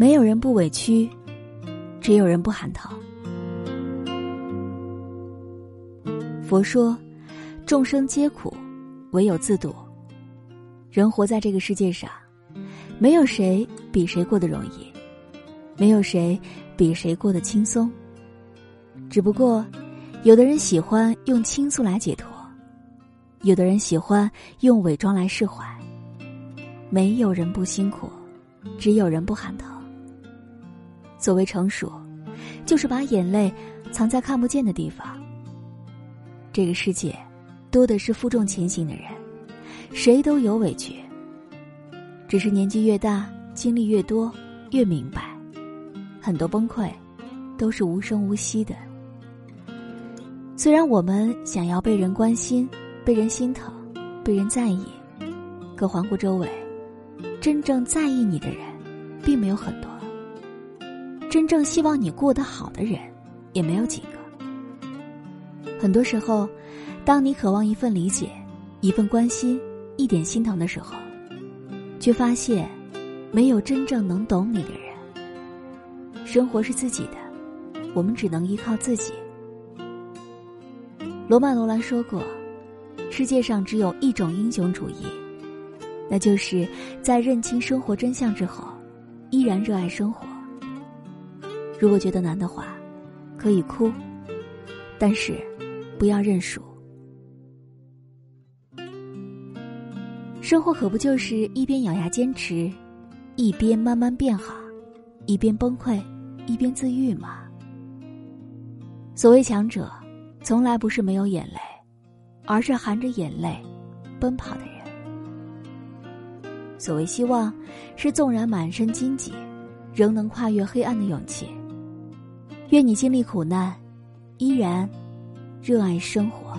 没有人不委屈，只有人不喊疼。佛说，众生皆苦，唯有自度。人活在这个世界上，没有谁比谁过得容易，没有谁比谁过得轻松。只不过，有的人喜欢用倾诉来解脱，有的人喜欢用伪装来释怀。没有人不辛苦，只有人不喊疼。所谓成熟，就是把眼泪藏在看不见的地方。这个世界，多的是负重前行的人，谁都有委屈。只是年纪越大，经历越多，越明白，很多崩溃，都是无声无息的。虽然我们想要被人关心、被人心疼、被人在意，可环顾周围，真正在意你的人，并没有很多；真正希望你过得好的人，也没有几个。很多时候，当你渴望一份理解、一份关心、一点心疼的时候，却发现没有真正能懂你的人。生活是自己的，我们只能依靠自己。罗曼·罗兰说过：“世界上只有一种英雄主义，那就是在认清生活真相之后，依然热爱生活。如果觉得难的话，可以哭，但是。”不要认输。生活可不就是一边咬牙坚持，一边慢慢变好，一边崩溃，一边自愈吗？所谓强者，从来不是没有眼泪，而是含着眼泪奔跑的人。所谓希望，是纵然满身荆棘，仍能跨越黑暗的勇气。愿你经历苦难，依然。热爱生活。